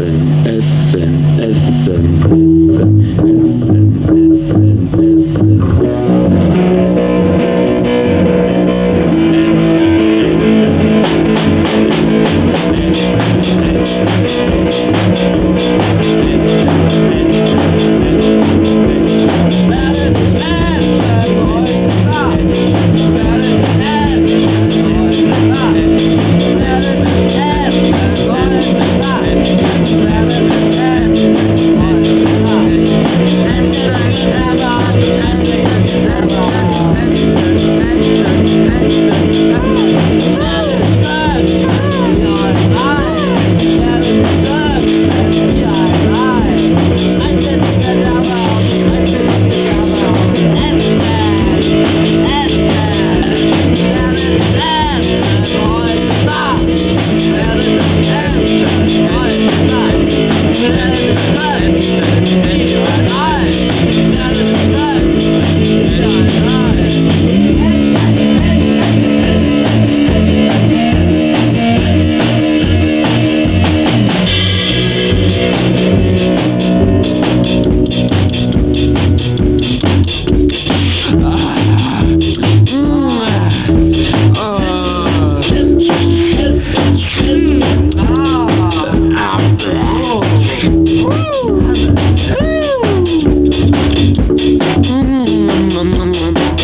Essen, Essen, Essen, Essen, Essen,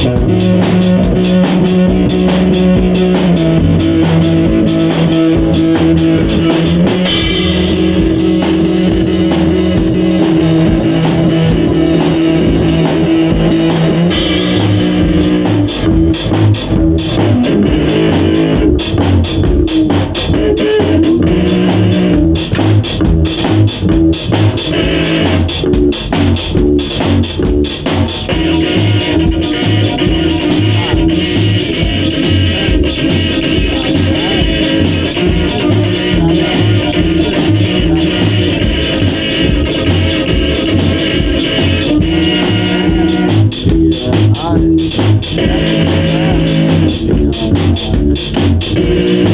Mm-hmm. Thank you.